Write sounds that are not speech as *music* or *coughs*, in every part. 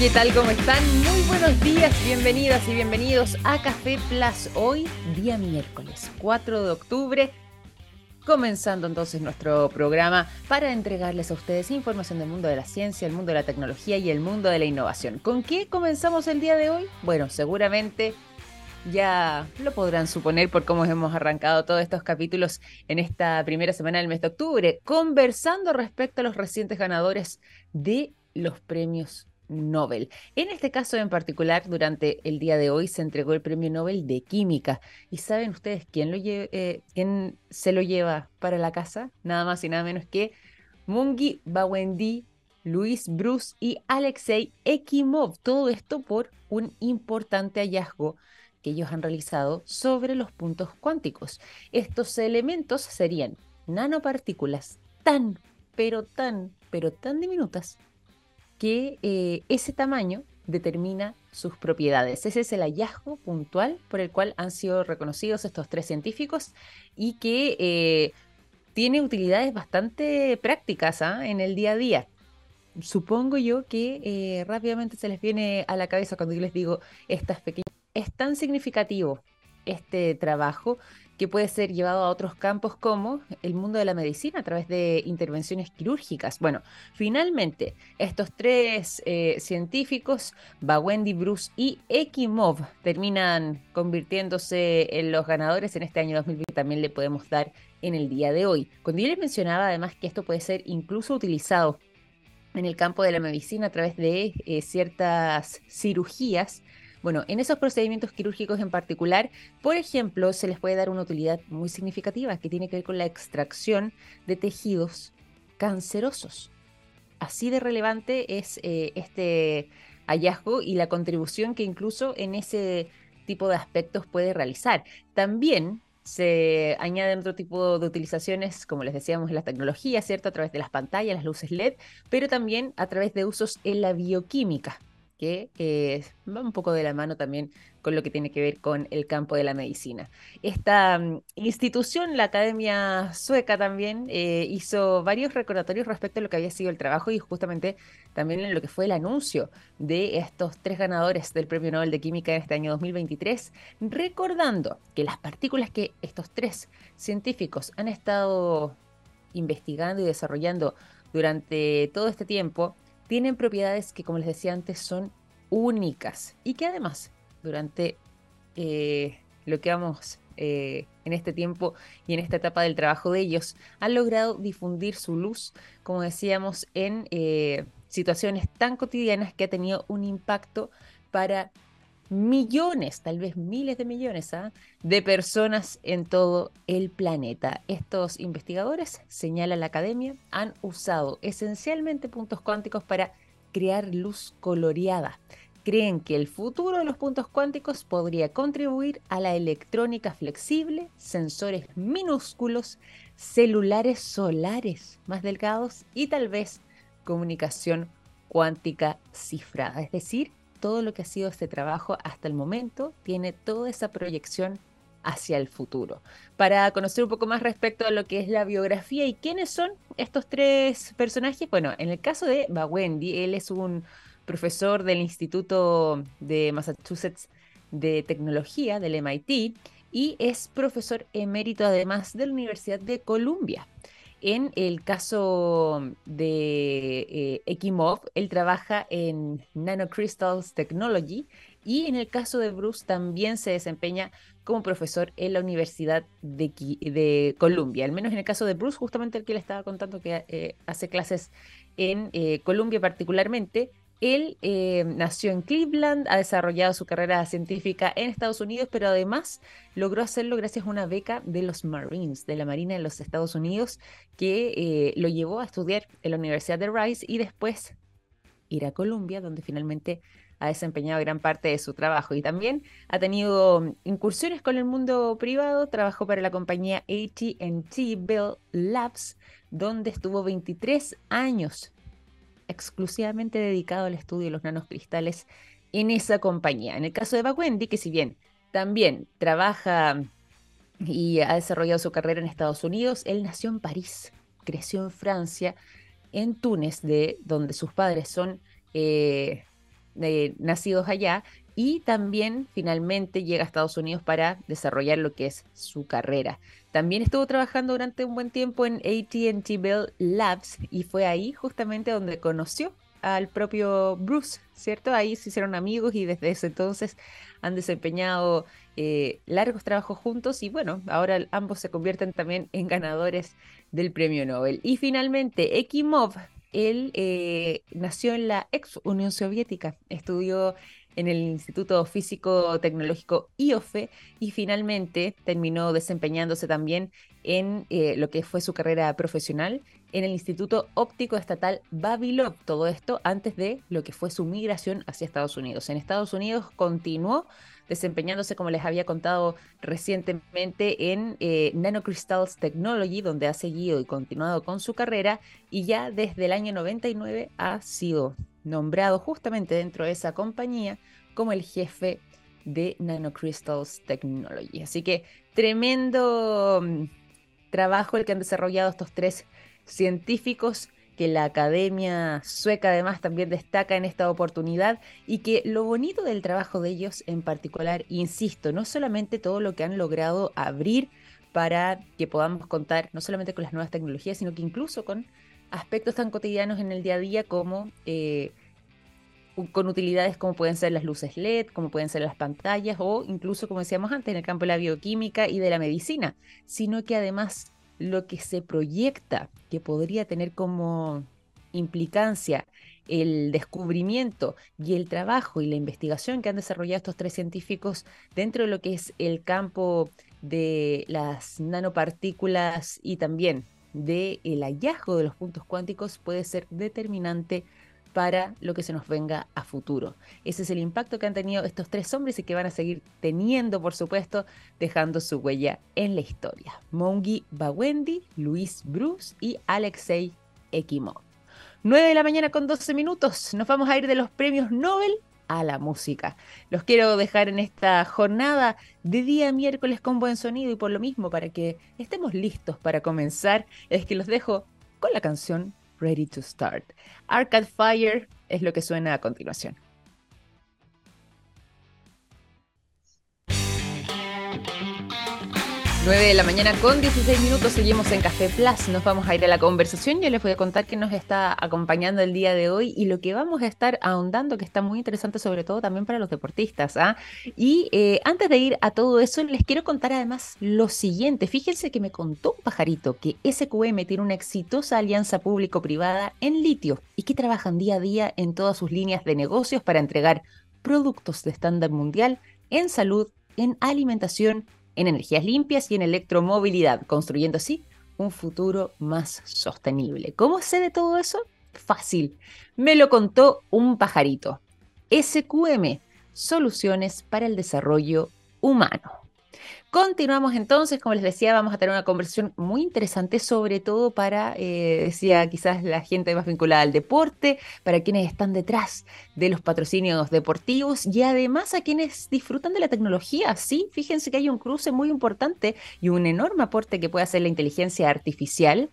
¿Qué tal? ¿Cómo están? Muy buenos días, bienvenidas y bienvenidos a Café Plus. Hoy, día miércoles 4 de octubre, comenzando entonces nuestro programa para entregarles a ustedes información del mundo de la ciencia, el mundo de la tecnología y el mundo de la innovación. ¿Con qué comenzamos el día de hoy? Bueno, seguramente ya lo podrán suponer por cómo hemos arrancado todos estos capítulos en esta primera semana del mes de octubre, conversando respecto a los recientes ganadores de los premios Nobel. En este caso en particular, durante el día de hoy se entregó el Premio Nobel de Química. ¿Y saben ustedes quién, eh, quién se lo lleva para la casa? Nada más y nada menos que Mungi Bawendi, Luis Bruce y Alexei Ekimov. Todo esto por un importante hallazgo que ellos han realizado sobre los puntos cuánticos. Estos elementos serían nanopartículas tan, pero tan, pero tan diminutas que eh, ese tamaño determina sus propiedades. Ese es el hallazgo puntual por el cual han sido reconocidos estos tres científicos y que eh, tiene utilidades bastante prácticas ¿ah? en el día a día. Supongo yo que eh, rápidamente se les viene a la cabeza cuando yo les digo estas pequeñas... Es tan significativo este trabajo que puede ser llevado a otros campos como el mundo de la medicina a través de intervenciones quirúrgicas. Bueno, finalmente, estos tres eh, científicos, Bawendi, Bruce y Ekimov, terminan convirtiéndose en los ganadores en este año 2020. También le podemos dar en el día de hoy. Cuando yo les mencionaba además que esto puede ser incluso utilizado en el campo de la medicina a través de eh, ciertas cirugías, bueno, en esos procedimientos quirúrgicos en particular, por ejemplo, se les puede dar una utilidad muy significativa que tiene que ver con la extracción de tejidos cancerosos. Así de relevante es eh, este hallazgo y la contribución que incluso en ese tipo de aspectos puede realizar. También se añaden otro tipo de utilizaciones, como les decíamos, en la tecnología, ¿cierto? A través de las pantallas, las luces LED, pero también a través de usos en la bioquímica que va un poco de la mano también con lo que tiene que ver con el campo de la medicina. Esta mm, institución, la Academia Sueca también, eh, hizo varios recordatorios respecto a lo que había sido el trabajo y justamente también en lo que fue el anuncio de estos tres ganadores del Premio Nobel de Química en este año 2023, recordando que las partículas que estos tres científicos han estado investigando y desarrollando durante todo este tiempo, tienen propiedades que, como les decía antes, son únicas y que además durante eh, lo que vamos eh, en este tiempo y en esta etapa del trabajo de ellos, han logrado difundir su luz, como decíamos, en eh, situaciones tan cotidianas que ha tenido un impacto para millones, tal vez miles de millones ¿ah? de personas en todo el planeta. Estos investigadores, señala la academia, han usado esencialmente puntos cuánticos para crear luz coloreada. Creen que el futuro de los puntos cuánticos podría contribuir a la electrónica flexible, sensores minúsculos, celulares solares más delgados y tal vez comunicación cuántica cifrada, es decir, todo lo que ha sido este trabajo hasta el momento tiene toda esa proyección hacia el futuro. Para conocer un poco más respecto a lo que es la biografía y quiénes son estos tres personajes, bueno, en el caso de Bawendi, él es un profesor del Instituto de Massachusetts de Tecnología, del MIT, y es profesor emérito además de la Universidad de Columbia. En el caso de eh, Ekimov, él trabaja en Nanocrystals Technology y en el caso de Bruce también se desempeña como profesor en la Universidad de, Columbia. Al menos en el caso de Bruce, justamente el que le estaba contando que eh, hace clases en eh, Columbia particularmente, él eh, nació en Cleveland, ha desarrollado su carrera científica en Estados Unidos, pero además logró hacerlo gracias a una beca de los Marines, de la Marina de los Estados Unidos, que eh, lo llevó a estudiar en la Universidad de Rice y después ir a Columbia, donde finalmente ha desempeñado gran parte de su trabajo. Y también ha tenido incursiones con el mundo privado, trabajó para la compañía ATT Bell Labs, donde estuvo 23 años exclusivamente dedicado al estudio de los nanocristales en esa compañía. En el caso de Bawendi, que si bien también trabaja y ha desarrollado su carrera en Estados Unidos, él nació en París, creció en Francia, en Túnez, de donde sus padres son eh, nacidos allá y también finalmente llega a Estados Unidos para desarrollar lo que es su carrera. También estuvo trabajando durante un buen tiempo en ATT Bell Labs y fue ahí justamente donde conoció al propio Bruce, ¿cierto? Ahí se hicieron amigos y desde ese entonces han desempeñado eh, largos trabajos juntos y bueno, ahora ambos se convierten también en ganadores del premio Nobel. Y finalmente, Ekimov, él eh, nació en la ex Unión Soviética, estudió en el Instituto Físico Tecnológico IOFE y finalmente terminó desempeñándose también en eh, lo que fue su carrera profesional en el Instituto Óptico Estatal Babilov. Todo esto antes de lo que fue su migración hacia Estados Unidos. En Estados Unidos continuó desempeñándose, como les había contado recientemente, en eh, Nanocrystals Technology, donde ha seguido y continuado con su carrera, y ya desde el año 99 ha sido nombrado justamente dentro de esa compañía como el jefe de Nanocrystals Technology. Así que tremendo mm, trabajo el que han desarrollado estos tres científicos que la Academia Sueca además también destaca en esta oportunidad y que lo bonito del trabajo de ellos en particular, insisto, no solamente todo lo que han logrado abrir para que podamos contar no solamente con las nuevas tecnologías, sino que incluso con aspectos tan cotidianos en el día a día como eh, con utilidades como pueden ser las luces LED, como pueden ser las pantallas o incluso, como decíamos antes, en el campo de la bioquímica y de la medicina, sino que además lo que se proyecta que podría tener como implicancia el descubrimiento y el trabajo y la investigación que han desarrollado estos tres científicos dentro de lo que es el campo de las nanopartículas y también del el hallazgo de los puntos cuánticos puede ser determinante para lo que se nos venga a futuro. Ese es el impacto que han tenido estos tres hombres y que van a seguir teniendo, por supuesto, dejando su huella en la historia. Mongi Bawendi, Luis Bruce y Alexei Ekimov. 9 de la mañana con 12 minutos. Nos vamos a ir de los premios Nobel a la música. Los quiero dejar en esta jornada de día miércoles con buen sonido y por lo mismo para que estemos listos para comenzar, es que los dejo con la canción Ready to Start. Arcade Fire es lo que suena a continuación. 9 de la mañana con 16 minutos, seguimos en Café Plus, nos vamos a ir a la conversación, yo les voy a contar que nos está acompañando el día de hoy y lo que vamos a estar ahondando, que está muy interesante sobre todo también para los deportistas. ¿ah? Y eh, antes de ir a todo eso, les quiero contar además lo siguiente, fíjense que me contó un pajarito que SQM tiene una exitosa alianza público-privada en litio y que trabajan día a día en todas sus líneas de negocios para entregar productos de estándar mundial en salud, en alimentación, en energías limpias y en electromovilidad, construyendo así un futuro más sostenible. ¿Cómo sé de todo eso? Fácil. Me lo contó un pajarito. SQM, Soluciones para el Desarrollo Humano. Continuamos entonces, como les decía, vamos a tener una conversación muy interesante, sobre todo para, eh, decía quizás la gente más vinculada al deporte, para quienes están detrás de los patrocinios deportivos y además a quienes disfrutan de la tecnología. Sí, fíjense que hay un cruce muy importante y un enorme aporte que puede hacer la inteligencia artificial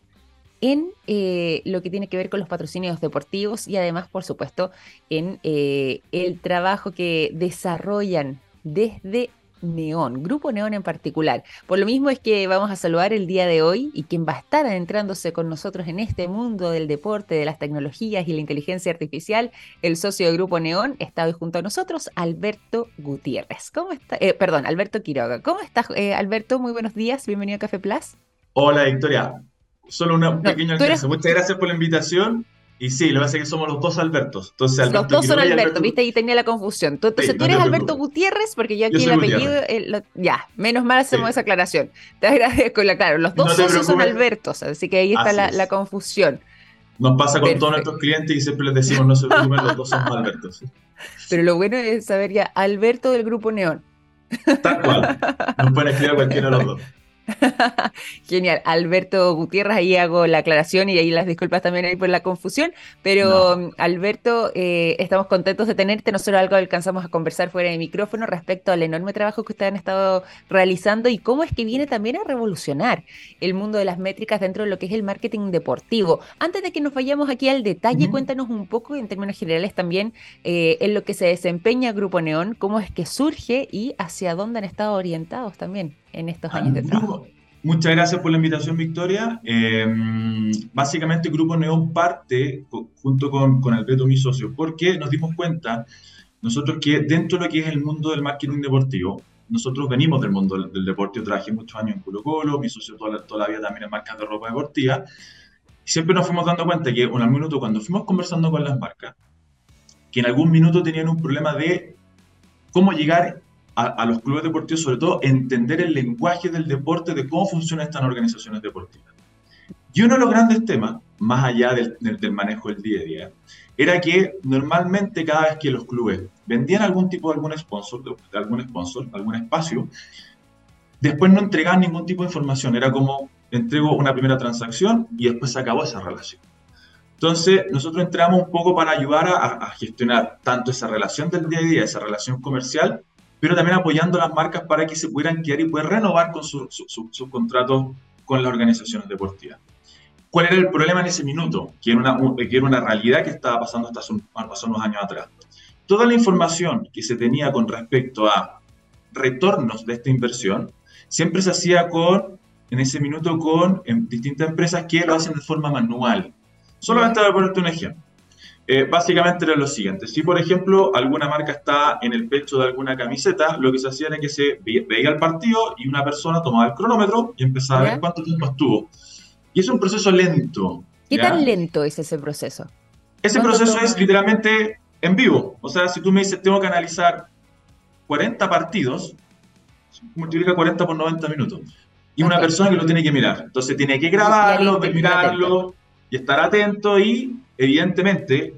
en eh, lo que tiene que ver con los patrocinios deportivos y además, por supuesto, en eh, el trabajo que desarrollan desde Neón, Grupo Neón en particular. Por lo mismo es que vamos a saludar el día de hoy y quien va a estar adentrándose con nosotros en este mundo del deporte, de las tecnologías y la inteligencia artificial, el socio de Grupo Neón, está hoy junto a nosotros, Alberto Gutiérrez. ¿Cómo está? Eh, perdón, Alberto Quiroga. ¿Cómo estás, eh, Alberto? Muy buenos días, bienvenido a Café Plus. Hola, Victoria. Solo una pequeña Muchas gracias por la invitación y sí, lo que pasa es que somos los dos Albertos. Entonces, Alberto los dos son Alberto, viste, ahí tenía la confusión. Entonces tú eres Alberto Gutiérrez, porque yo aquí el apellido. ya, menos mal hacemos esa aclaración. Te agradezco, la, claro, los dos son Albertos, así que ahí está la, confusión. Nos pasa con todos nuestros clientes y siempre les decimos, no se preocupen, los dos somos Albertos. *laughs* Pero lo bueno es saber ya, Alberto del Grupo Neón. Tal cual. Nos pueden escribir a cualquiera de los dos. *laughs* Genial. Alberto Gutiérrez, ahí hago la aclaración y ahí las disculpas también ahí por la confusión, pero Alberto, eh, estamos contentos de tenerte. Nosotros algo alcanzamos a conversar fuera de micrófono respecto al enorme trabajo que ustedes han estado realizando y cómo es que viene también a revolucionar el mundo de las métricas dentro de lo que es el marketing deportivo. Antes de que nos vayamos aquí al detalle, cuéntanos un poco en términos generales también eh, en lo que se desempeña Grupo Neón, cómo es que surge y hacia dónde han estado orientados también en estos años de trabajo. Muchas gracias por la invitación, Victoria. Em, básicamente, Grupo Neón parte junto con, con Alberto, mi socio, porque nos dimos cuenta nosotros que dentro de lo que es el mundo del marketing deportivo, nosotros venimos del mundo del, deporte, yo trabajé muchos años en Colo Colo, mi socio toda, toda la vida también en marcas de ropa deportiva, y siempre nos fuimos dando cuenta que en algún minuto cuando fuimos conversando con las marcas, que en algún minuto tenían un problema de cómo llegar a, los clubes deportivos, sobre todo entender el lenguaje del deporte, de cómo funcionan estas organizaciones deportivas. Y uno de los grandes temas, más allá del, manejo del día a día, era que normalmente cada vez que los clubes vendían algún tipo de algún sponsor, de algún sponsor, algún espacio, después no entregaban ningún tipo de información. Era como entrego una primera transacción y después se acabó esa relación. Entonces, nosotros entramos un poco para ayudar a, gestionar tanto esa relación del día a día, esa relación comercial, pero también apoyando a las marcas para que se pudieran quedar y poder renovar con sus contratos con las organizaciones deportivas. ¿Cuál era el problema en ese minuto? Que era una, que era una realidad que estaba pasando hasta hace, unos años atrás. Toda la información que se tenía con respecto a retornos de esta inversión siempre se hacía con, en ese minuto, con distintas empresas que lo hacen de forma manual. Solamente voy a ponerte un ejemplo. Eh, básicamente era lo siguiente, si por ejemplo alguna marca está en el pecho de alguna camiseta, lo que se hacía era que se veía el partido y una persona tomaba el cronómetro y empezaba a ver cuánto tiempo estuvo. Y es un proceso lento. ¿Qué tan lento es ese proceso? Ese proceso es literalmente en vivo. O sea, si tú me dices, tengo que analizar 40 partidos, multiplica 40 por 90 minutos. Y una persona que lo tiene que mirar. Entonces tiene que grabarlo, mirarlo, y estar atento y evidentemente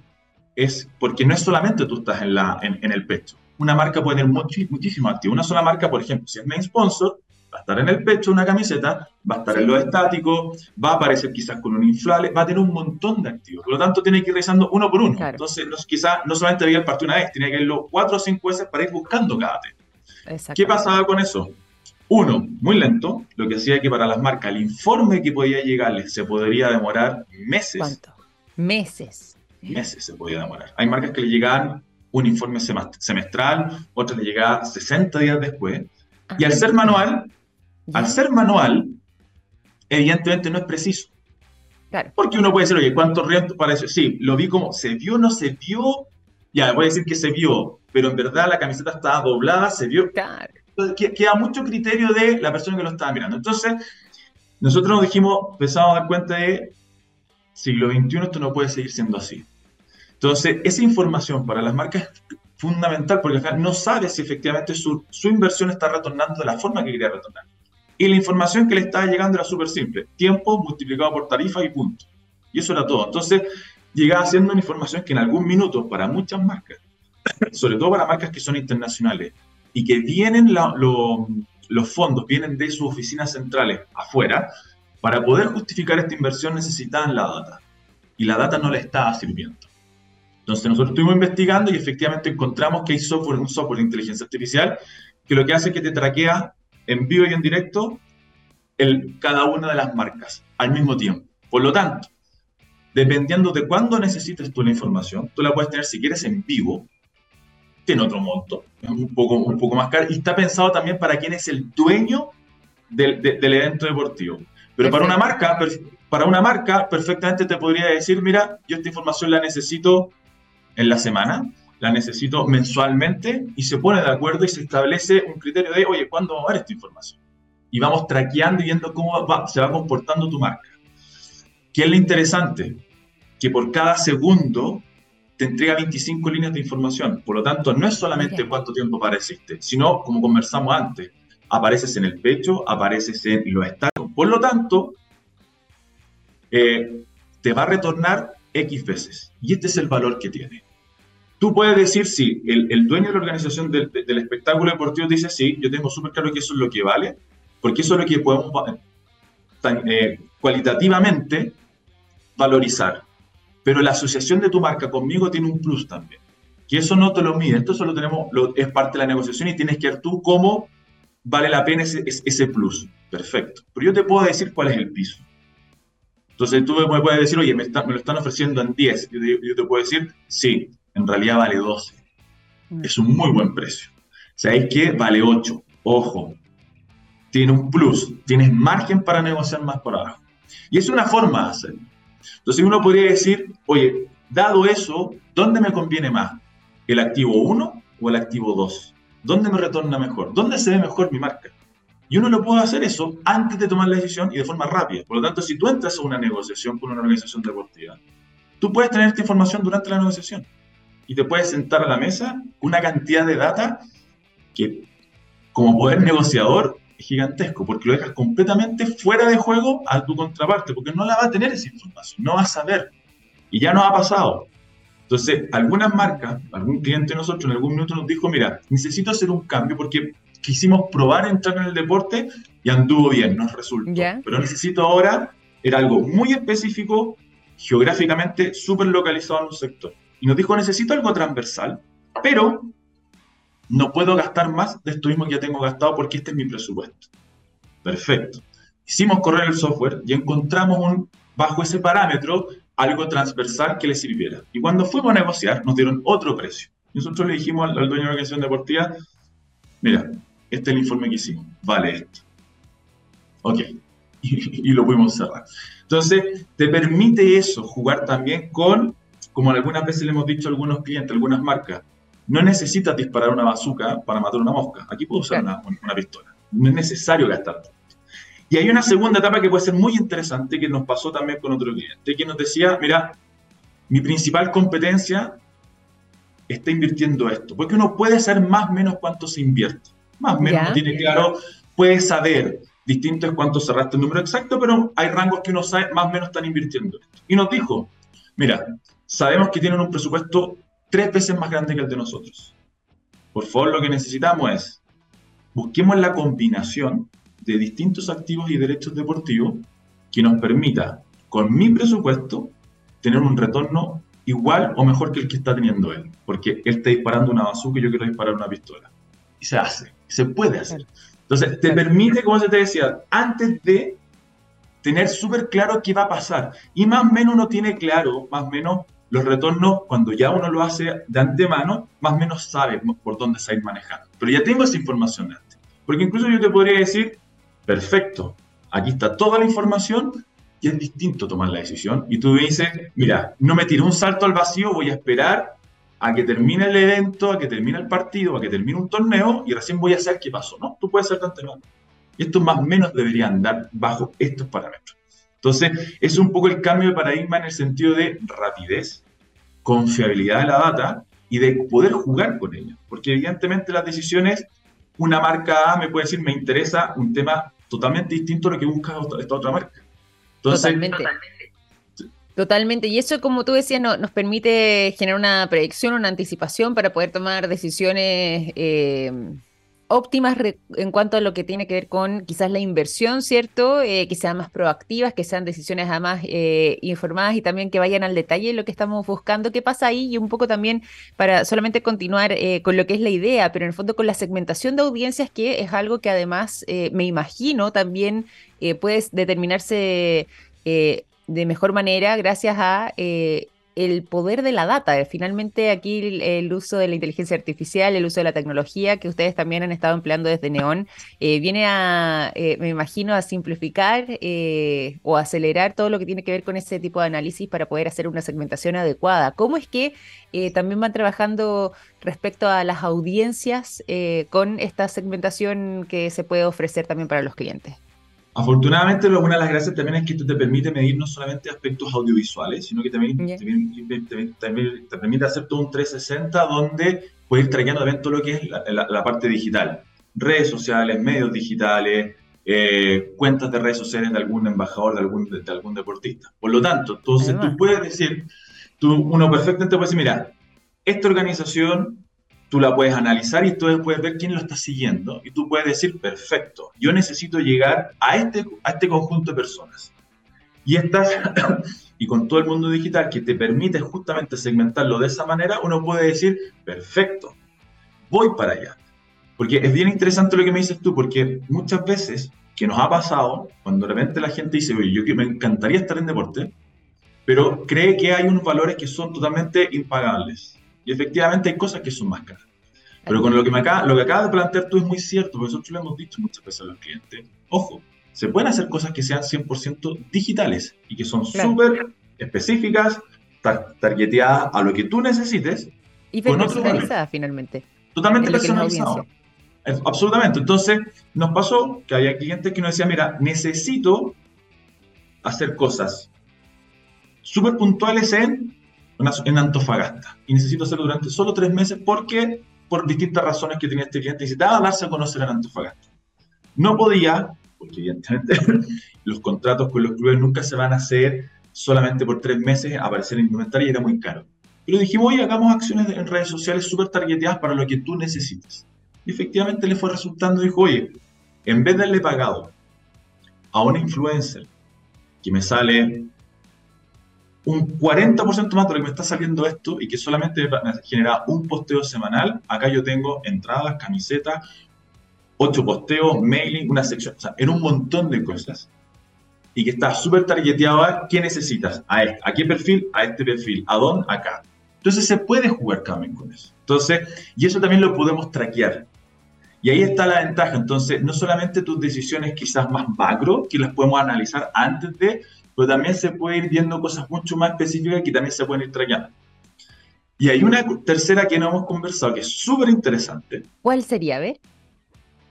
es porque no es solamente tú estás en, la, en, el pecho. Una marca puede tener muchísimo activo. Una sola marca, por ejemplo, si es main sponsor, va a estar en el pecho una camiseta, va a estar en lo estático, va a aparecer quizás con un inflable, va a tener un montón de activos. Por lo tanto, tiene que ir revisando uno por uno. Entonces, no, quizás no solamente veía el partido una vez, tiene que irlo cuatro o cinco veces para ir buscando cada tema. ¿Qué pasaba con eso? Uno, muy lento, lo que hacía que para las marcas el informe que podía llegarles se podría demorar meses. ¿Cuánto? Meses. Meses se podía demorar. Hay marcas que le llegaban un informe semestral, otras le llegaban 60 días después. y al ser manual, al ser manual, evidentemente no es preciso. Claro. Porque uno puede decir, oye, ¿cuánto riesgo para eso? Sí, lo vi como, ¿se vio no se vio? Ya, voy a decir que se vio, pero en verdad la camiseta estaba doblada, se vio. Claro queda mucho criterio de la persona que lo estaba mirando. Entonces, nosotros nos dijimos, empezamos a dar cuenta de siglo XXI esto no puede seguir siendo así. Entonces, esa información para las marcas es fundamental porque acá no sabe si efectivamente su, inversión está retornando de la forma que quería retornar. Y la información que le estaba llegando era súper simple. Tiempo multiplicado por tarifa y punto. Y eso era todo. Entonces, llegaba siendo una información que en algún minuto para muchas marcas, *coughs* sobre todo para marcas que son internacionales, y que vienen los fondos, vienen de sus oficinas centrales afuera, para poder justificar esta inversión necesitaban la data. Y la data no le estaba sirviendo. Entonces nosotros estuvimos investigando y efectivamente encontramos que hay software, un software de inteligencia artificial que lo que hace es que te traquea en vivo y en directo cada una de las marcas al mismo tiempo. Por lo tanto, dependiendo de cuándo necesites tú la información, tú la puedes tener si quieres en vivo, tiene otro monto, poco, un poco más caro, y está pensado también para quien es el dueño del evento deportivo. Pero para una marca, para una marca, perfectamente te podría decir, mira, yo esta información la necesito en la semana, la necesito mensualmente, y se pone de acuerdo y se establece un criterio de, oye, ¿cuándo va a dar esta información? Y vamos traqueando y viendo cómo se va comportando tu marca. ¿Qué es lo interesante? Que por cada segundo te entrega 25 líneas de información. Por lo tanto, no es solamente cuánto tiempo apareciste, sino, como conversamos antes, apareces en el pecho, apareces en los estados. Por lo tanto, eh, te va a retornar X veces. Y este es el valor que tiene. Tú puedes decir, sí, el, dueño de la organización del, espectáculo deportivo dice, sí, yo tengo súper claro que eso es lo que vale, porque eso es lo que podemos eh, cualitativamente valorizar. Pero la asociación de tu marca conmigo tiene un plus también. Que eso no te lo mide, esto solo tenemos, es parte de la negociación y tienes que ver tú cómo vale la pena ese, ese plus. Perfecto. Pero yo te puedo decir cuál es el piso. Entonces tú me puedes decir, oye, me, lo están ofreciendo en 10. Yo, yo, te puedo decir, sí, en realidad vale 12. Mm. Es un muy buen precio. ¿Sabéis qué? Vale 8. Ojo, tiene un plus, tienes margen para negociar más por abajo. Y es una forma de hacerlo. Entonces uno podría decir, oye, dado eso, ¿dónde me conviene más? ¿El activo 1 o el activo 2? ¿Dónde me retorna mejor? ¿Dónde se ve mejor mi marca? Y uno lo puede hacer eso antes de tomar la decisión y de forma rápida. Por lo tanto, si tú entras a una negociación con una organización deportiva, tú puedes tener esta información durante la negociación y te puedes sentar a la mesa con una cantidad de data que como poder negociador es gigantesco, porque lo dejas completamente fuera de juego a tu contraparte, porque no la va a tener esa información, no va a saber. Y ya nos ha pasado. Entonces, algunas marcas, algún cliente de nosotros en algún minuto nos dijo, mira, necesito hacer un cambio porque quisimos probar entrar en el deporte y anduvo bien, nos resultó. Pero necesito ahora, era algo muy específico, geográficamente súper localizado en un sector. Y nos dijo, necesito algo transversal, pero no puedo gastar más de esto mismo que ya tengo gastado porque este es mi presupuesto. Perfecto. Hicimos correr el software y encontramos un, bajo ese parámetro algo transversal que le sirviera. Y cuando fuimos a negociar, nos dieron otro precio. Nosotros le dijimos al, dueño de la organización deportiva, mira, este es el informe que hicimos, vale esto. Ok, *laughs* y, y, lo pudimos cerrar. Entonces, te permite eso, jugar también con, como algunas veces le hemos dicho a algunos clientes, algunas marcas, no necesitas disparar una bazooka para matar una mosca. Aquí puedo usar una, pistola. No es necesario gastar. Y hay una segunda etapa que puede ser muy interesante que nos pasó también con otro cliente, que nos decía, mira, mi principal competencia está invirtiendo esto, porque uno puede saber más o menos cuánto se invierte. Más o menos tiene claro, puede saber, distinto es cuánto cerraste el número exacto, pero hay rangos que uno sabe más o menos están invirtiendo esto. Y nos dijo, mira, sabemos que tienen un presupuesto tres veces más grande que el de nosotros. Por favor, lo que necesitamos es, busquemos la combinación de distintos activos y derechos deportivos que nos permita, con mi presupuesto, tener un retorno igual o mejor que el que está teniendo él. Porque él está disparando una bazooka y yo quiero disparar una pistola. Y se hace, se puede hacer. Entonces, te permite, como se te decía, antes de tener súper claro qué va a pasar. Y más o menos uno tiene claro, más o menos, los retornos, cuando ya uno lo hace de antemano, más o menos sabe por dónde se ir manejando. Pero ya tengo esa información antes. Porque incluso yo te podría decir, perfecto, aquí está toda la información y es distinto tomar la decisión. Y tú dices, mira, no me tiro un salto al vacío, voy a esperar a que termine el evento, a que termine el partido, a que termine un torneo y recién voy a hacer qué pasó. No, tú puedes ser de antemano. Y esto más o menos debería andar bajo estos parámetros. Entonces, es un poco el cambio de paradigma en el sentido de rapidez, confiabilidad de la data y de poder jugar con ella. Porque evidentemente las decisiones, una marca A me puede decir, me interesa un tema totalmente distinto a lo que busca esta otra marca. totalmente. Totalmente. Y eso, como tú decías, nos permite generar una predicción, una anticipación para poder tomar decisiones eh, óptimas en cuanto a lo que tiene que ver con quizás la inversión, ¿cierto? Eh, que sean más proactivas, que sean decisiones además eh, informadas y también que vayan al detalle en lo que estamos buscando. ¿Qué pasa ahí? Y un poco también para solamente continuar eh, con lo que es la idea, pero en el fondo con la segmentación de audiencias, que es algo que además me imagino también puede determinarse de mejor manera gracias a el poder de la data. Finalmente aquí el, uso de la inteligencia artificial, el uso de la tecnología que ustedes también han estado empleando desde Neon, eh, viene a, eh, me imagino, a simplificar eh, o acelerar todo lo que tiene que ver con ese tipo de análisis para poder hacer una segmentación adecuada. ¿Cómo es que también van trabajando respecto a las audiencias con esta segmentación que se puede ofrecer también para los clientes? Afortunadamente, una de las gracias también es que esto te permite medir no solamente aspectos audiovisuales, sino que también, te, permite hacer todo un 360 donde puedes ir trayendo también todo lo que es la, parte digital. Redes sociales, medios digitales, eh, cuentas de redes sociales de algún embajador, de algún, de, algún deportista. Por lo tanto, entonces tú puedes decir, tú, uno perfectamente puede decir, mira, esta organización tú la puedes analizar y tú puedes ver quién lo está siguiendo y tú puedes decir, perfecto, yo necesito llegar a este, a este conjunto de personas. Y estás, *coughs* y con todo el mundo digital que te permite justamente segmentarlo de esa manera, uno puede decir, perfecto, voy para allá. Porque es bien interesante lo que me dices tú, porque muchas veces que nos ha pasado, cuando de repente la gente dice, oye, yo me encantaría estar en deporte, pero cree que hay unos valores que son totalmente impagables. Y efectivamente hay cosas que son más caras. Pero con lo que, me acaba, lo que acabas de plantear tú es muy cierto, porque nosotros lo hemos dicho muchas veces a los clientes. Ojo, se pueden hacer cosas que sean 100% digitales y que son súper específicas, targeteadas a lo que tú necesites. Y personalizadas finalmente. Totalmente personalizadas. Absolutamente. Entonces, nos pasó que había clientes que nos decían, mira, necesito hacer cosas súper puntuales en, en Antofagasta. Y necesito hacerlo durante solo tres meses porque, por distintas razones que tenía este cliente, necesitaba darse a conocer en Antofagasta. No podía, porque evidentemente *laughs* los contratos con los clubes nunca se van a hacer solamente por tres meses, aparecer en inventario y era muy caro. Pero dijimos, oye, hagamos acciones en redes sociales súper targeteadas para lo que tú necesitas. Y efectivamente le fue resultando, dijo, oye, en vez de haberle pagado a una influencer que me sale un 40% más de lo que me está saliendo esto y que solamente me genera un posteo semanal, acá yo tengo entradas, camisetas, ocho posteos, mailing, una sección, o sea, en un montón de cosas. Y que está súper targeteado a qué necesitas, a, este, a qué perfil, a este perfil, a dónde, acá. Entonces se puede jugar también con eso. Entonces, y eso también lo podemos traquear. Y ahí está la ventaja. Entonces, no solamente tus decisiones quizás más macro, que las podemos analizar antes de, pero también se puede ir viendo cosas mucho más específicas que también se pueden ir traqueando. Y hay una tercera que no hemos conversado, que es súper interesante. ¿Cuál sería, ver?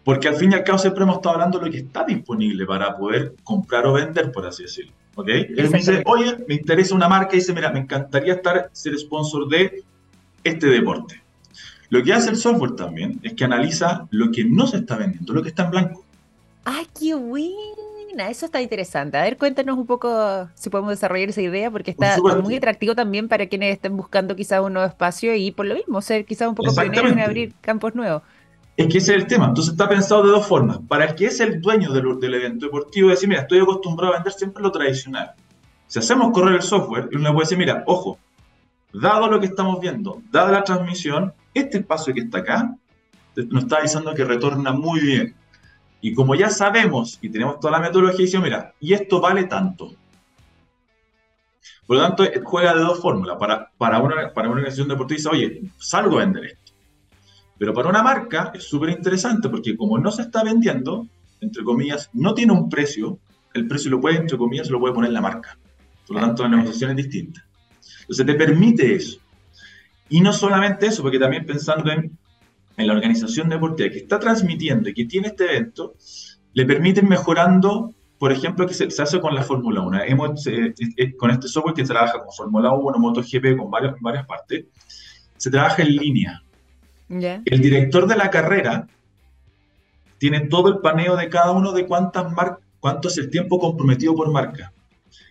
Porque al fin y al cabo siempre hemos estado hablando de lo que está disponible para poder comprar o vender, por así decirlo. ¿Ok? Él me dice, oye, me interesa una marca y dice, mira, me encantaría estar, ser sponsor de este deporte. Lo que hace el software también es que analiza lo que no se está vendiendo, lo que está en blanco. ¡Ay, qué Eso está interesante. A ver, cuéntanos un poco si podemos desarrollar esa idea, porque está muy atractivo también para quienes estén buscando quizás un nuevo espacio y por lo mismo ser quizás un poco pioneros en abrir campos nuevos. Es que ese es el tema. Entonces está pensado de dos formas. Para el que es el dueño del, del evento deportivo, decir, mira, estoy acostumbrado a vender siempre lo tradicional. Si hacemos correr el software, uno le puede decir, mira, ojo, dado lo que estamos viendo, dada la transmisión, este espacio que está acá nos está avisando que retorna muy bien. Y como ya sabemos y tenemos toda la metodología, dice, mira, y esto vale tanto. Por lo tanto, juega de dos fórmulas. Para, para, una, para una organización deportiva oye, salgo a vender esto. Pero para una marca es súper interesante porque como no se está vendiendo, entre comillas, no tiene un precio, el precio lo puede, entre comillas, lo puede poner la marca. Por lo tanto, la negociación es distinta. Entonces, te permite eso. Y no solamente eso, porque también pensando en, en la organización deportiva que está transmitiendo y que tiene este evento, le permiten mejorando, por ejemplo, que se, hace con la Fórmula 1. Hemos, eh, eh, con este software que se trabaja con Fórmula 1, MotoGP, con varias, varias partes, se trabaja en línea. El director de la carrera tiene todo el paneo de cada uno de cuántas mar cuánto es el tiempo comprometido por marca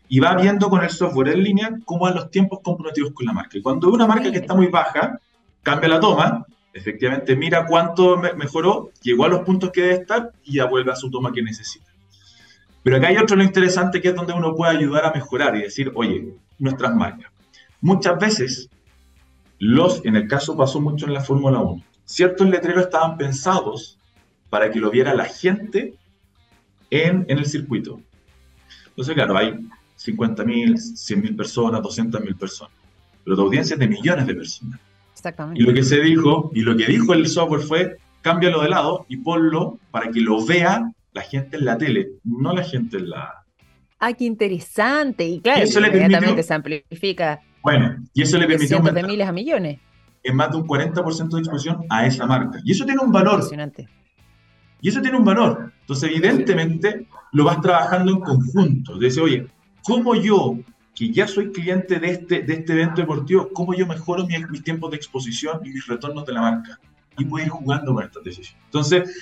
y va viendo con el software en línea cómo van los tiempos comprometidos con la marca. Y cuando ve una marca que está muy baja, cambia la toma, efectivamente mira cuánto mejoró, llegó a los puntos que debe estar y ya vuelve a su toma que necesita. Pero acá hay otro lo interesante que es donde uno puede ayudar a mejorar y decir, oye, nuestras marcas. Muchas veces, los, en el caso pasó mucho en la Fórmula 1, ciertos letreros estaban pensados para que lo viera la gente en, en el circuito. Entonces, claro, hay 50.000, 100.000 personas, 200.000 personas. Pero tu audiencia es de millones de personas. Exactamente. Y lo que se dijo, y lo que dijo el software fue, cámbialo de lado y ponlo para que lo vea la gente en la tele, no la gente en la... Ah, qué interesante. Y claro, eso inmediatamente se amplifica. Bueno, y eso le permitió... De de miles a millones. En más de un 40% de exposición a esa marca. Y eso tiene un valor. Impresionante. Y eso tiene un valor. Entonces, evidentemente, lo vas trabajando en conjunto. Dice, oye, ¿cómo yo, que ya soy cliente de este, de este evento deportivo, cómo yo mejoro mis, tiempos de exposición y mis retornos de la marca? Y puedo ir jugando con estas decisiones. Entonces,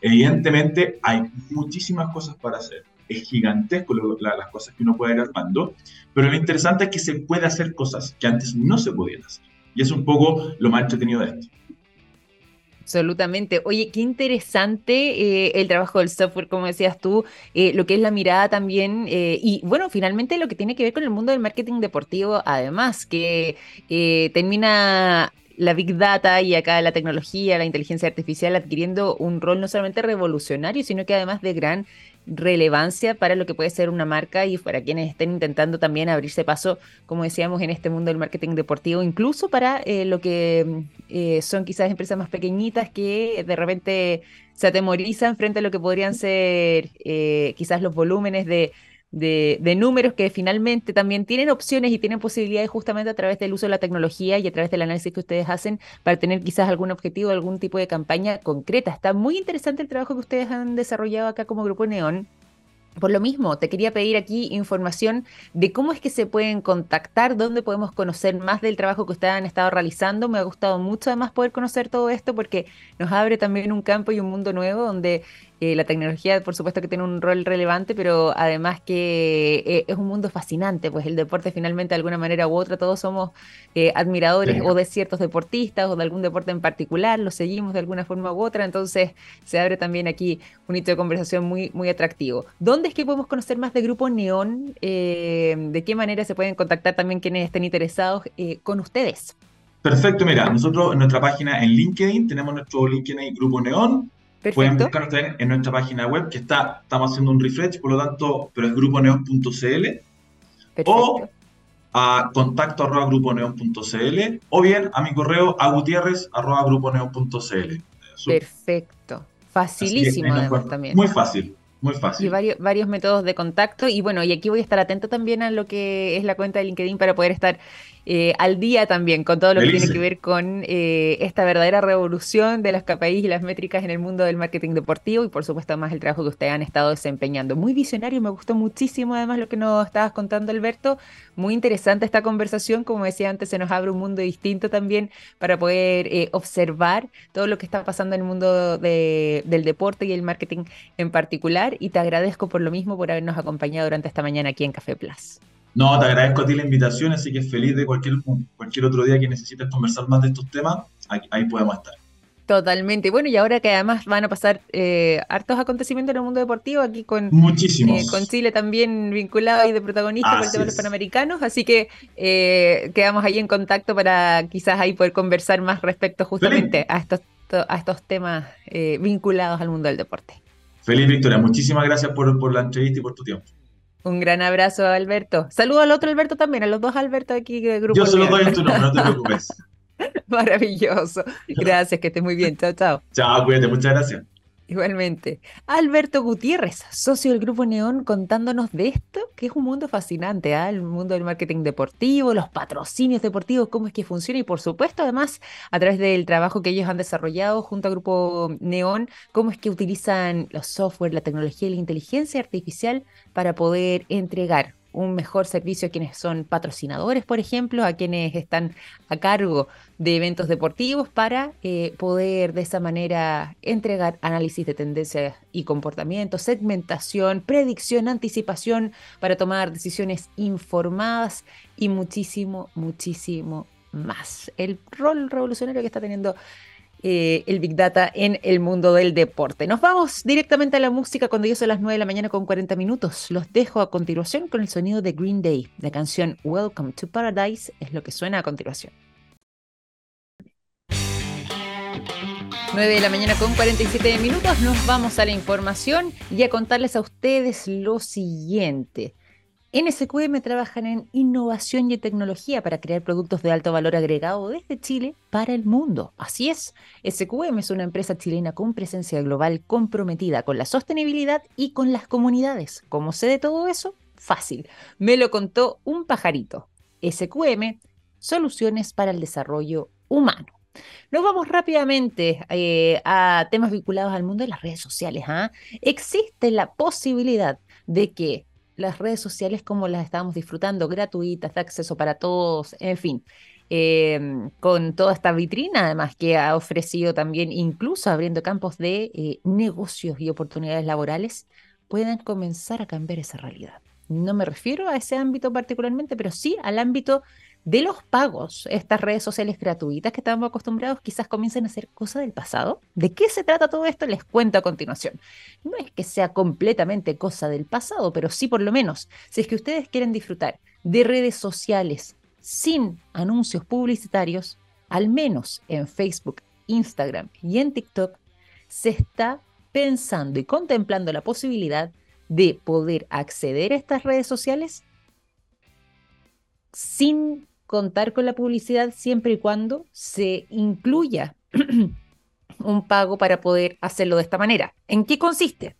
evidentemente, hay muchísimas cosas para hacer. Es gigantesco las cosas que uno puede ir armando, pero lo interesante es que se puede hacer cosas que antes no se podían hacer. Y es un poco lo más entretenido de esto. Absolutamente. Oye, qué interesante eh, el trabajo del software, como decías tú, eh, lo que es la mirada también, eh, y bueno, finalmente lo que tiene que ver con el mundo del marketing deportivo, además, que termina la Big Data y acá la tecnología, la inteligencia artificial adquiriendo un rol no solamente revolucionario, sino que además de gran relevancia para lo que puede ser una marca y para quienes estén intentando también abrirse paso, como decíamos, en este mundo del marketing deportivo, incluso para eh, lo que eh, son quizás empresas más pequeñitas que de repente se atemorizan frente a lo que podrían ser eh, quizás los volúmenes de de, números que finalmente también tienen opciones y tienen posibilidades justamente a través del uso de la tecnología y a través del análisis que ustedes hacen para tener quizás algún objetivo, algún tipo de campaña concreta. Está muy interesante el trabajo que ustedes han desarrollado acá como Grupo Neón. Por lo mismo, te quería pedir aquí información de cómo es que se pueden contactar, dónde podemos conocer más del trabajo que ustedes han estado realizando. Me ha gustado mucho además poder conocer todo esto porque nos abre también un campo y un mundo nuevo donde eh, la tecnología, por supuesto, que tiene un rol relevante, pero además que eh, es un mundo fascinante, pues el deporte finalmente, de alguna manera u otra, todos somos eh, admiradores o de ciertos deportistas o de algún deporte en particular, lo seguimos de alguna forma u otra, entonces se abre también aquí un hito de conversación muy, muy atractivo. ¿Dónde es que podemos conocer más de Grupo Neón? ¿De qué manera se pueden contactar también quienes estén interesados con ustedes? Perfecto, mira, nosotros en nuestra página en LinkedIn tenemos nuestro LinkedIn Grupo Neón, Pueden buscarnos también en nuestra página web, que está, estamos haciendo un refresh, por lo tanto, pero es gruponeon.cl o a contacto arroba gruponeon.cl o bien a mi correo a gutierrez arroba gruponeon.cl. Perfecto. Facilísimo además también. Muy fácil. Muy fácil. Y varios, varios métodos de contacto. Y bueno, y aquí voy a estar atento también a lo que es la cuenta de LinkedIn para poder estar eh, al día también con todo lo que tiene que ver con eh, esta verdadera revolución de las KPIs y las métricas en el mundo del marketing deportivo y por supuesto más el trabajo que ustedes han estado desempeñando. Muy visionario, me gustó muchísimo además lo que nos estabas contando Alberto. Muy interesante esta conversación, como decía antes, se nos abre un mundo distinto también para poder eh, observar todo lo que está pasando en el mundo del deporte y el marketing en particular y te agradezco por lo mismo por habernos acompañado durante esta mañana aquí en Café Plus. No, te agradezco a ti la invitación, así que feliz de cualquier, cualquier otro día que necesites conversar más de estos temas, ahí, podemos estar. Totalmente. Bueno, y ahora que además van a pasar eh, hartos acontecimientos en el mundo deportivo, aquí con. Eh, con Chile también vinculado ahí de protagonista con el tema de los panamericanos, así que eh, quedamos ahí en contacto para quizás ahí poder conversar más respecto justamente a estos, a estos temas vinculados al mundo del deporte. Feliz Victoria, muchísimas gracias por, por la entrevista y por tu tiempo. Un gran abrazo, Alberto. Saludo al otro Alberto también, a los dos Alberto aquí del grupo. Yo solo doy tu nombre, no te preocupes. *laughs* Maravilloso. *laughs* Gracias, que estés muy bien. Chao, chao. Chao, cuídate, muchas gracias. Igualmente. Alberto Gutiérrez, socio del Grupo Neón, contándonos de esto, que es un mundo fascinante, ¿ah? el mundo del marketing deportivo, los patrocinios deportivos, cómo es que funciona y por supuesto además a través del trabajo que ellos han desarrollado junto al Grupo Neón, cómo es que utilizan los software, la tecnología y la inteligencia artificial para poder entregar un mejor servicio a quienes son patrocinadores, por ejemplo, a quienes están a cargo de eventos deportivos para eh, poder de esa manera entregar análisis de tendencias y comportamientos, segmentación, predicción, anticipación para tomar decisiones informadas y muchísimo, muchísimo más. El rol revolucionario que está teniendo eh, el Big Data en el mundo del deporte. Nos vamos directamente a la música cuando ya son las 9 de la mañana con 40 minutos. Los dejo a continuación con el sonido de Green Day. La canción Welcome to Paradise es lo que suena a continuación. 9 de la mañana con 47 minutos, nos vamos a la información y a contarles a ustedes lo siguiente. En SQM trabajan en innovación y tecnología para crear productos de alto valor agregado desde Chile para el mundo. Así es, SQM es una empresa chilena con presencia global comprometida con la sostenibilidad y con las comunidades. ¿Cómo sé de todo eso? Fácil. Me lo contó un pajarito. SQM, soluciones para el desarrollo humano. Nos vamos rápidamente eh, a temas vinculados al mundo de las redes sociales. ¿ah? Existe la posibilidad de que las redes sociales como las estábamos disfrutando, gratuitas, de acceso para todos, en fin. Em, con toda esta vitrina, además que ha ofrecido también, incluso abriendo campos de eh, negocios y oportunidades laborales, puedan comenzar a cambiar esa realidad. No me refiero a ese ámbito particularmente, pero sí al ámbito de los pagos, estas redes sociales gratuitas que estamos acostumbrados quizás comiencen a ser cosa del pasado. ¿De qué se trata todo esto? Les cuento a continuación. No es que sea completamente cosa del pasado, pero sí por lo menos, si es que ustedes quieren disfrutar de redes sociales sin anuncios publicitarios, al menos en Facebook, Instagram y en TikTok, se está pensando y contemplando la posibilidad de poder acceder a estas redes sociales sin contar con la publicidad siempre y cuando se incluya *clears throat* un pago para poder hacerlo de esta manera. ¿En qué consiste?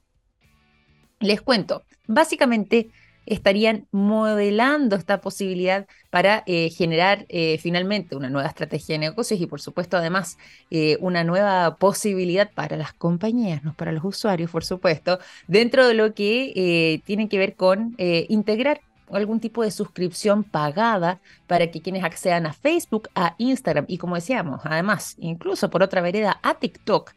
Les cuento. Básicamente estarían modelando esta posibilidad para eh, generar eh, finalmente una nueva estrategia de negocios y por supuesto además eh, una nueva posibilidad para las compañías, no para los usuarios por supuesto, dentro de lo que tiene que ver con integrar algún tipo de suscripción pagada para que quienes accedan a Facebook, a Instagram y como decíamos, además, incluso por otra vereda, a TikTok,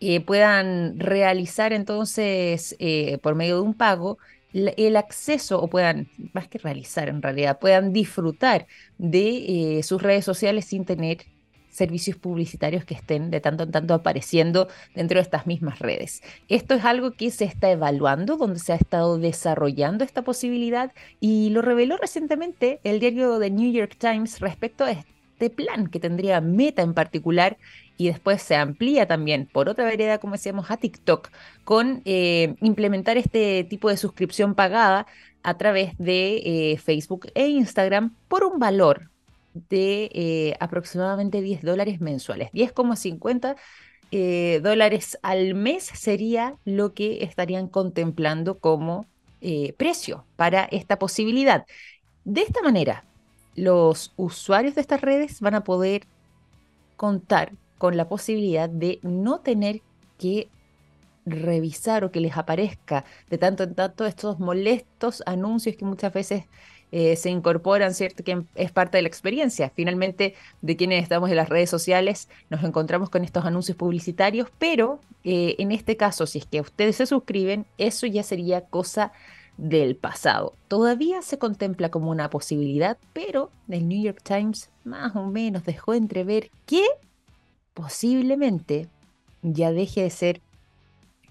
eh, puedan realizar entonces eh, por medio de un pago el acceso o puedan, más que realizar en realidad, puedan disfrutar de eh, sus redes sociales sin tener servicios publicitarios que estén de tanto en tanto apareciendo dentro de estas mismas redes. Esto es algo que se está evaluando, donde se ha estado desarrollando esta posibilidad y lo reveló recientemente el diario The New York Times respecto a este plan que tendría Meta en particular y después se amplía también por otra vereda, como decíamos, a TikTok, con eh, implementar este tipo de suscripción pagada a través de eh, Facebook e Instagram por un valor de eh, aproximadamente 10 dólares mensuales. 10,50 eh, dólares al mes sería lo que estarían contemplando como eh, precio para esta posibilidad. De esta manera, los usuarios de estas redes van a poder contar con la posibilidad de no tener que revisar o que les aparezca de tanto en tanto estos molestos anuncios que muchas veces eh, se incorporan, ¿cierto? Que es parte de la experiencia. Finalmente, de quienes estamos en las redes sociales, nos encontramos con estos anuncios publicitarios, pero eh, en este caso, si es que ustedes se suscriben, eso ya sería cosa del pasado. Todavía se contempla como una posibilidad, pero el New York Times más o menos dejó entrever que posiblemente ya deje de ser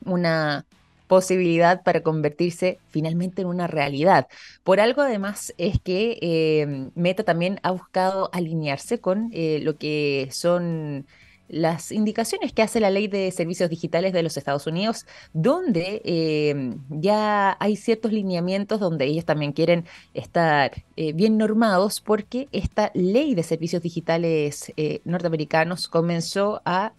una posibilidad para convertirse finalmente en una realidad. Por algo además es que em, Meta también ha buscado alinearse con eh, lo que son las indicaciones que hace la ley de servicios digitales de los Estados Unidos, donde em, ya hay ciertos lineamientos donde ellos también quieren estar eh, bien normados porque esta ley de servicios digitales eh, norteamericanos comenzó a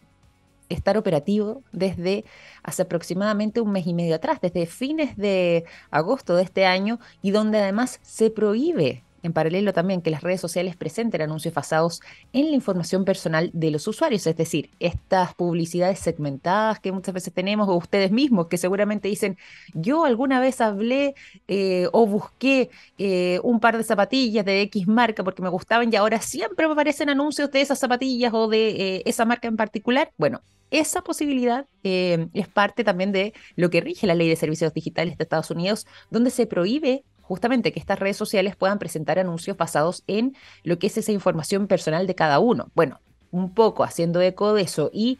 estar operativo desde hace aproximadamente un mes y medio atrás, desde fines de agosto de este año, y donde además se prohíbe en paralelo también que las redes sociales presenten anuncios basados en la información personal de los usuarios, es decir, estas publicidades segmentadas que muchas veces tenemos, o ustedes mismos que seguramente dicen, yo alguna vez hablé eh, o busqué eh, un par de zapatillas de X marca porque me gustaban y ahora siempre me aparecen anuncios de esas zapatillas o de eh, esa marca en particular. Bueno, esa posibilidad es parte también de lo que rige la ley de servicios digitales de Estados Unidos, donde se prohíbe justamente que estas redes sociales puedan presentar anuncios basados en lo que es esa información personal de cada uno. Bueno, un poco haciendo eco de eso y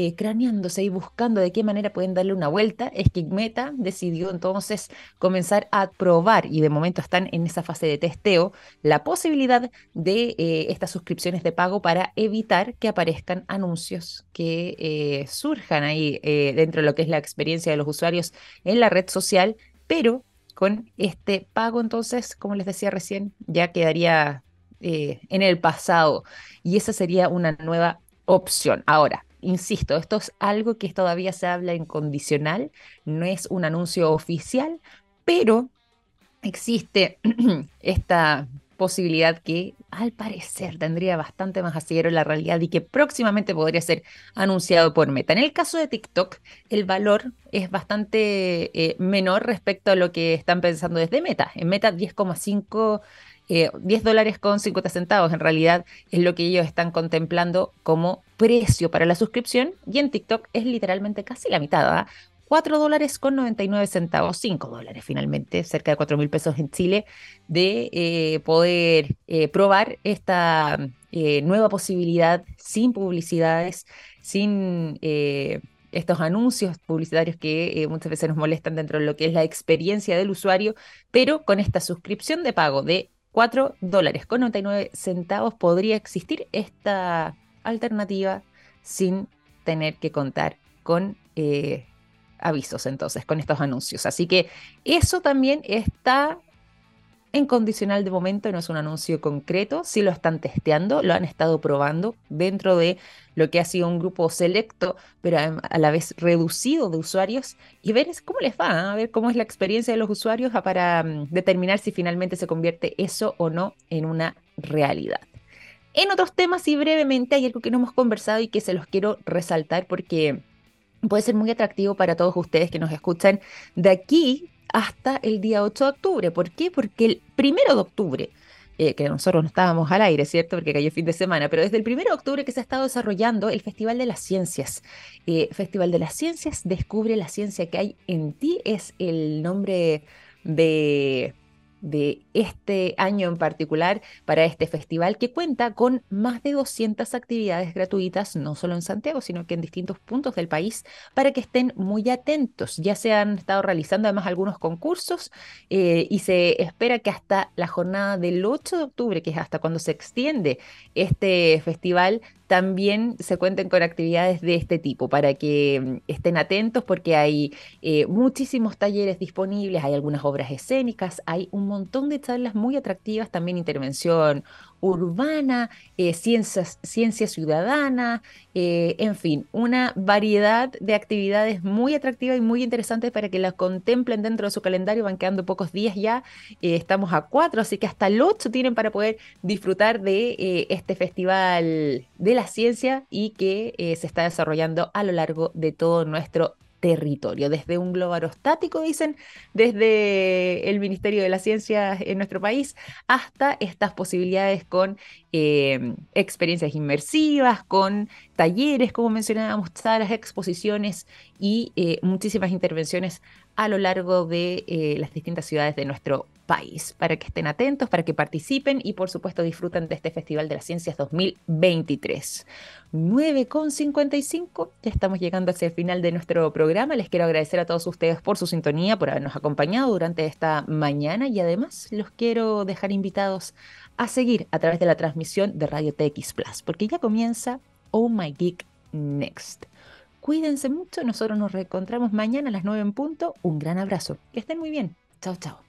eh, craneándose y buscando de qué manera pueden darle una vuelta, es que Meta decidió entonces comenzar a probar, y de momento están en esa fase de testeo, la posibilidad de eh, estas suscripciones de pago para evitar que aparezcan anuncios que eh, surjan ahí dentro de lo que es la experiencia de los usuarios en la red social, pero con este pago, entonces, como les decía recién, ya quedaría en el pasado y esa sería una nueva opción. Ahora, insisto, esto es algo que todavía se habla en condicional, no es un anuncio oficial, pero existe *clears throat* esta posibilidad que al parecer tendría bastante más asidero en la realidad y que próximamente podría ser anunciado por Meta. En el caso de TikTok, el valor es bastante eh, menor respecto a lo que están pensando desde Meta. En Meta 10,5 10 eh, dólares con 50 centavos en realidad es lo que ellos están contemplando como precio para la suscripción y en TikTok es literalmente casi la mitad, ¿ah? 4 dólares con 99 centavos, 5 dólares finalmente, cerca de 4 mil pesos en Chile, de eh, poder eh, probar esta eh, nueva posibilidad sin publicidades, sin estos anuncios publicitarios que muchas veces nos molestan dentro de lo que es la experiencia del usuario, pero con esta suscripción de pago de 4 dólares con 99 centavos podría existir esta alternativa sin tener que contar con eh, avisos entonces, con estos anuncios. Así que eso también está en condicional de momento, no es un anuncio concreto, sí lo están testeando, lo han estado probando dentro de lo que ha sido un grupo selecto, pero a la vez reducido de usuarios, y ver cómo les va, ¿ah? a ver cómo es la experiencia de los usuarios para mm, determinar si finalmente se convierte eso o no en una realidad. En otros temas y brevemente hay algo que no hemos conversado y que se los quiero resaltar porque puede ser muy atractivo para todos ustedes que nos escuchan de aquí hasta el día 8 de octubre. ¿Por qué? Porque el primero de octubre, eh, que nosotros no estábamos al aire, ¿cierto? Porque cayó fin de semana, pero desde el primero de octubre que se ha estado desarrollando el Festival de las Ciencias. Eh, Festival de las Ciencias, Descubre la Ciencia que hay en ti, es el nombre de de este año en particular para este festival que cuenta con más de 200 actividades gratuitas, no solo en Santiago, sino que en distintos puntos del país, para que estén muy atentos. Ya se han estado realizando además algunos concursos eh, y se espera que hasta la jornada del 8 de octubre, que es hasta cuando se extiende este festival, también se cuenten con actividades de este tipo para que mm, estén atentos porque hay eh, muchísimos talleres disponibles, hay algunas obras escénicas, hay un montón de charlas muy atractivas, también intervención urbana, eh, ciencias, ciencia ciudadana, eh, en fin, una variedad de actividades muy atractivas y muy interesantes para que las contemplen dentro de su calendario. Van quedando pocos días ya, eh, estamos a cuatro, así que hasta el 8 tienen para poder disfrutar de este festival de la ciencia y que se está desarrollando a lo largo de todo nuestro territorio, desde un globo aerostático, dicen, desde el Ministerio de la Ciencia en nuestro país, hasta estas posibilidades con em, experiencias inmersivas, con talleres, como mencionábamos, salas, exposiciones y eh, muchísimas intervenciones a lo largo de eh, las distintas ciudades de nuestro país, para que estén atentos, para que participen y por supuesto disfruten de este Festival de las Ciencias 2023. 9.55, ya estamos llegando hacia el final de nuestro programa. Les quiero agradecer a todos ustedes por su sintonía, por habernos acompañado durante esta mañana y además los quiero dejar invitados a seguir a través de la transmisión de Radio TX Plus, porque ya comienza Oh My Geek Next. Cuídense mucho, nosotros nos reencontramos mañana a las 9 en punto. Un gran abrazo, que estén muy bien. Chao, chao.